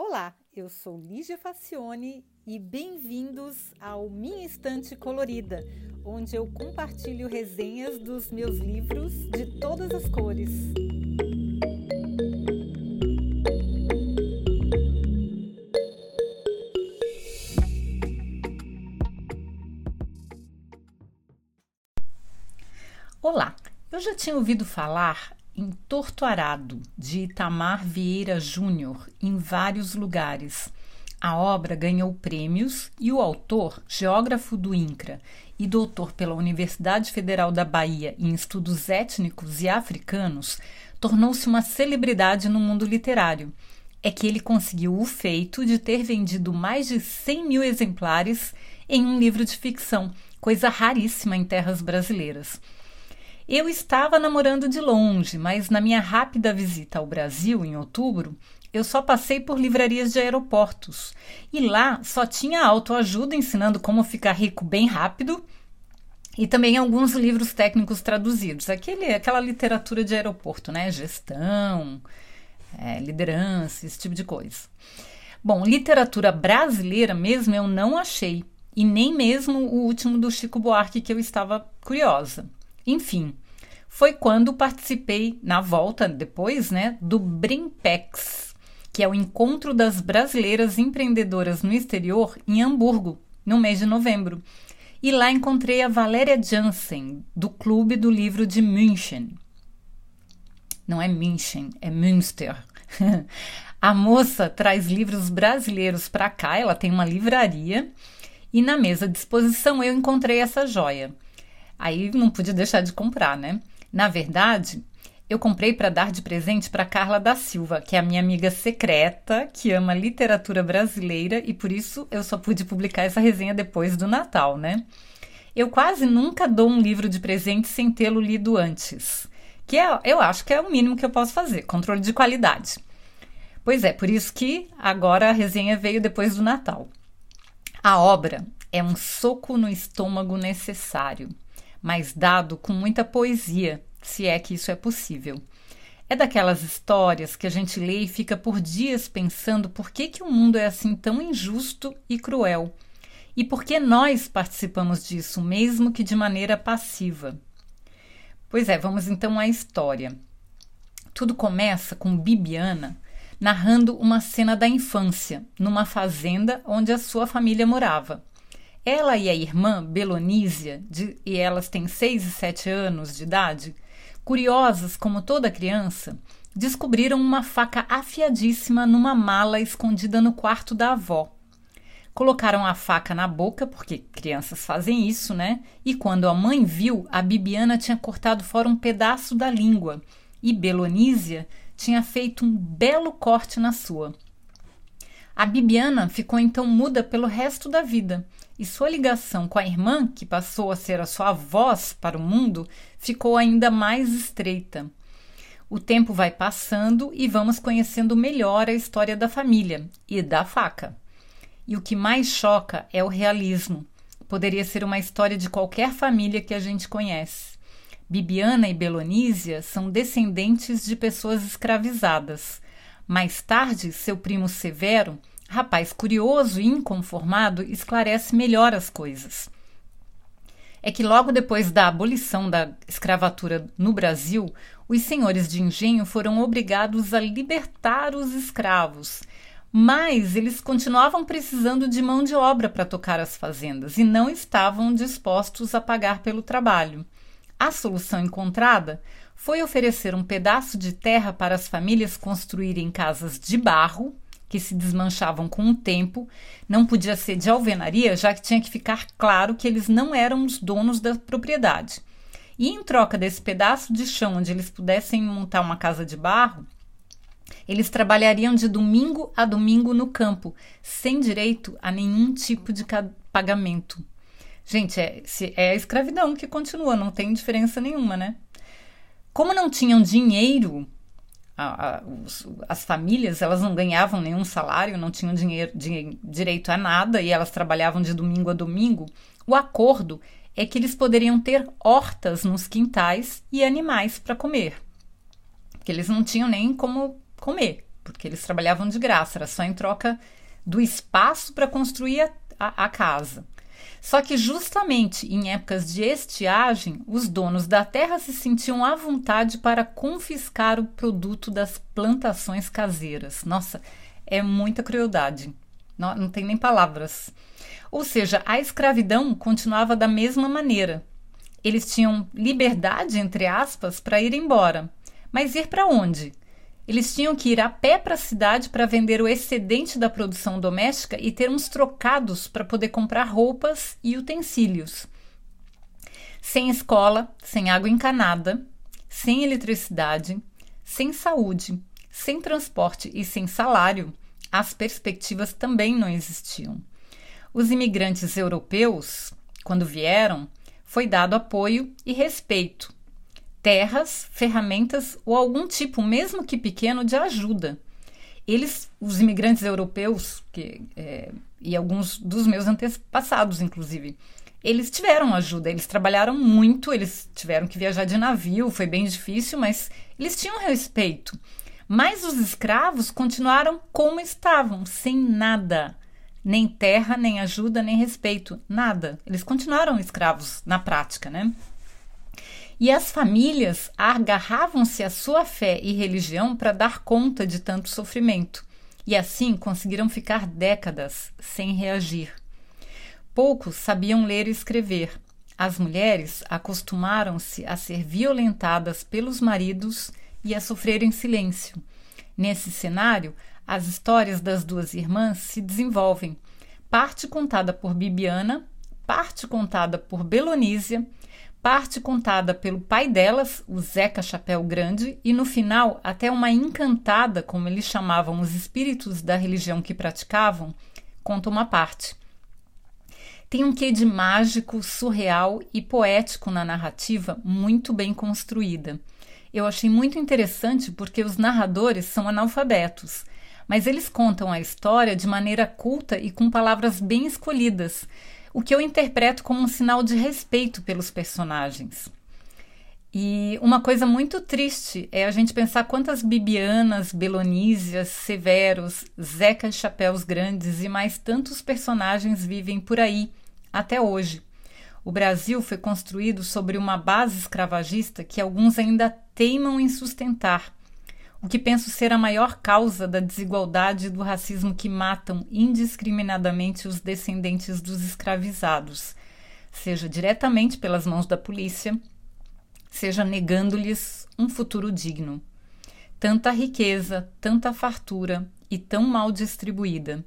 Olá, eu sou Lígia Facione e bem-vindos ao Minha Estante Colorida, onde eu compartilho resenhas dos meus livros de todas as cores. Olá, eu já tinha ouvido falar em Torto Arado, de Itamar Vieira Júnior, em vários lugares. A obra ganhou prêmios e o autor, geógrafo do INCRA e doutor pela Universidade Federal da Bahia em estudos étnicos e africanos, tornou-se uma celebridade no mundo literário. É que ele conseguiu o feito de ter vendido mais de 100 mil exemplares em um livro de ficção, coisa raríssima em terras brasileiras. Eu estava namorando de longe, mas na minha rápida visita ao Brasil em outubro, eu só passei por livrarias de aeroportos. E lá só tinha autoajuda ensinando como ficar rico bem rápido e também alguns livros técnicos traduzidos. Aquele, aquela literatura de aeroporto, né? Gestão, é, liderança, esse tipo de coisa. Bom, literatura brasileira mesmo eu não achei. E nem mesmo o último do Chico Buarque que eu estava curiosa. Enfim, foi quando participei na volta depois, né, do Brimpex, que é o encontro das brasileiras empreendedoras no exterior em Hamburgo, no mês de novembro. E lá encontrei a Valéria Jansen, do Clube do Livro de München. Não é München, é Münster. a moça traz livros brasileiros para cá, ela tem uma livraria, e na mesa de exposição eu encontrei essa joia. Aí não pude deixar de comprar, né? Na verdade, eu comprei para dar de presente para Carla da Silva, que é a minha amiga secreta, que ama literatura brasileira e por isso eu só pude publicar essa resenha depois do Natal, né? Eu quase nunca dou um livro de presente sem tê-lo lido antes, que é, eu acho que é o mínimo que eu posso fazer, controle de qualidade. Pois é, por isso que agora a resenha veio depois do Natal. A obra é um soco no estômago necessário mas dado com muita poesia, se é que isso é possível. É daquelas histórias que a gente lê e fica por dias pensando por que, que o mundo é assim tão injusto e cruel. E por que nós participamos disso, mesmo que de maneira passiva. Pois é, vamos então à história. Tudo começa com Bibiana narrando uma cena da infância, numa fazenda onde a sua família morava. Ela e a irmã, Belonísia, de, e elas têm 6 e 7 anos de idade, curiosas como toda criança, descobriram uma faca afiadíssima numa mala escondida no quarto da avó. Colocaram a faca na boca, porque crianças fazem isso, né? E quando a mãe viu, a Bibiana tinha cortado fora um pedaço da língua e Belonísia tinha feito um belo corte na sua. A Bibiana ficou então muda pelo resto da vida e sua ligação com a irmã, que passou a ser a sua voz para o mundo, ficou ainda mais estreita. O tempo vai passando e vamos conhecendo melhor a história da família e da faca. E o que mais choca é o realismo. Poderia ser uma história de qualquer família que a gente conhece. Bibiana e Belonísia são descendentes de pessoas escravizadas. Mais tarde, seu primo Severo Rapaz curioso e inconformado esclarece melhor as coisas. É que logo depois da abolição da escravatura no Brasil, os senhores de engenho foram obrigados a libertar os escravos. Mas eles continuavam precisando de mão de obra para tocar as fazendas e não estavam dispostos a pagar pelo trabalho. A solução encontrada foi oferecer um pedaço de terra para as famílias construírem casas de barro que se desmanchavam com o tempo, não podia ser de alvenaria, já que tinha que ficar claro que eles não eram os donos da propriedade. E em troca desse pedaço de chão onde eles pudessem montar uma casa de barro, eles trabalhariam de domingo a domingo no campo, sem direito a nenhum tipo de pagamento. Gente, é, é a escravidão que continua, não tem diferença nenhuma, né? Como não tinham dinheiro a, a, os, as famílias elas não ganhavam nenhum salário, não tinham dinheiro, direito a nada e elas trabalhavam de domingo a domingo. O acordo é que eles poderiam ter hortas nos quintais e animais para comer, porque eles não tinham nem como comer, porque eles trabalhavam de graça, era só em troca do espaço para construir a, a, a casa. Só que justamente em épocas de estiagem, os donos da terra se sentiam à vontade para confiscar o produto das plantações caseiras. Nossa, é muita crueldade. Não, não tem nem palavras. Ou seja, a escravidão continuava da mesma maneira. Eles tinham liberdade, entre aspas, para ir embora. Mas ir para onde? Eles tinham que ir a pé para a cidade para vender o excedente da produção doméstica e ter uns trocados para poder comprar roupas e utensílios. Sem escola, sem água encanada, sem eletricidade, sem saúde, sem transporte e sem salário, as perspectivas também não existiam. Os imigrantes europeus, quando vieram, foi dado apoio e respeito, terras, ferramentas ou algum tipo, mesmo que pequeno, de ajuda. Eles, os imigrantes europeus, que, é, e alguns dos meus antepassados, inclusive, eles tiveram ajuda, eles trabalharam muito, eles tiveram que viajar de navio, foi bem difícil, mas eles tinham respeito. Mas os escravos continuaram como estavam, sem nada. Nem terra, nem ajuda, nem respeito, nada. Eles continuaram escravos na prática, né? E as famílias agarravam-se à sua fé e religião para dar conta de tanto sofrimento, e assim conseguiram ficar décadas sem reagir. Poucos sabiam ler e escrever. As mulheres acostumaram-se a ser violentadas pelos maridos e a sofrer em silêncio. Nesse cenário, as histórias das duas irmãs se desenvolvem, parte contada por Bibiana, parte contada por Belonísia parte contada pelo pai delas, o Zeca Chapéu Grande, e no final, até uma encantada, como eles chamavam os espíritos da religião que praticavam, conta uma parte. Tem um quê de mágico, surreal e poético na narrativa, muito bem construída. Eu achei muito interessante porque os narradores são analfabetos, mas eles contam a história de maneira culta e com palavras bem escolhidas, o que eu interpreto como um sinal de respeito pelos personagens. E uma coisa muito triste é a gente pensar quantas Bibianas, Belonísias, Severos, Zecas Chapéus Grandes e mais tantos personagens vivem por aí até hoje. O Brasil foi construído sobre uma base escravagista que alguns ainda teimam em sustentar o que penso ser a maior causa da desigualdade e do racismo que matam indiscriminadamente os descendentes dos escravizados, seja diretamente pelas mãos da polícia, seja negando-lhes um futuro digno. Tanta riqueza, tanta fartura e tão mal distribuída.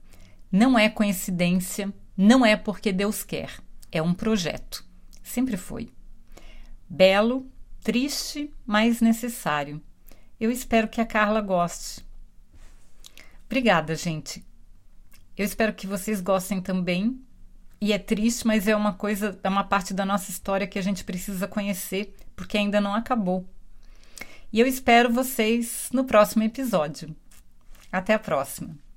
Não é coincidência, não é porque Deus quer, é um projeto. Sempre foi. Belo, triste, mas necessário eu espero que a Carla goste. Obrigada, gente. Eu espero que vocês gostem também. E é triste, mas é uma coisa, é uma parte da nossa história que a gente precisa conhecer, porque ainda não acabou. E eu espero vocês no próximo episódio. Até a próxima!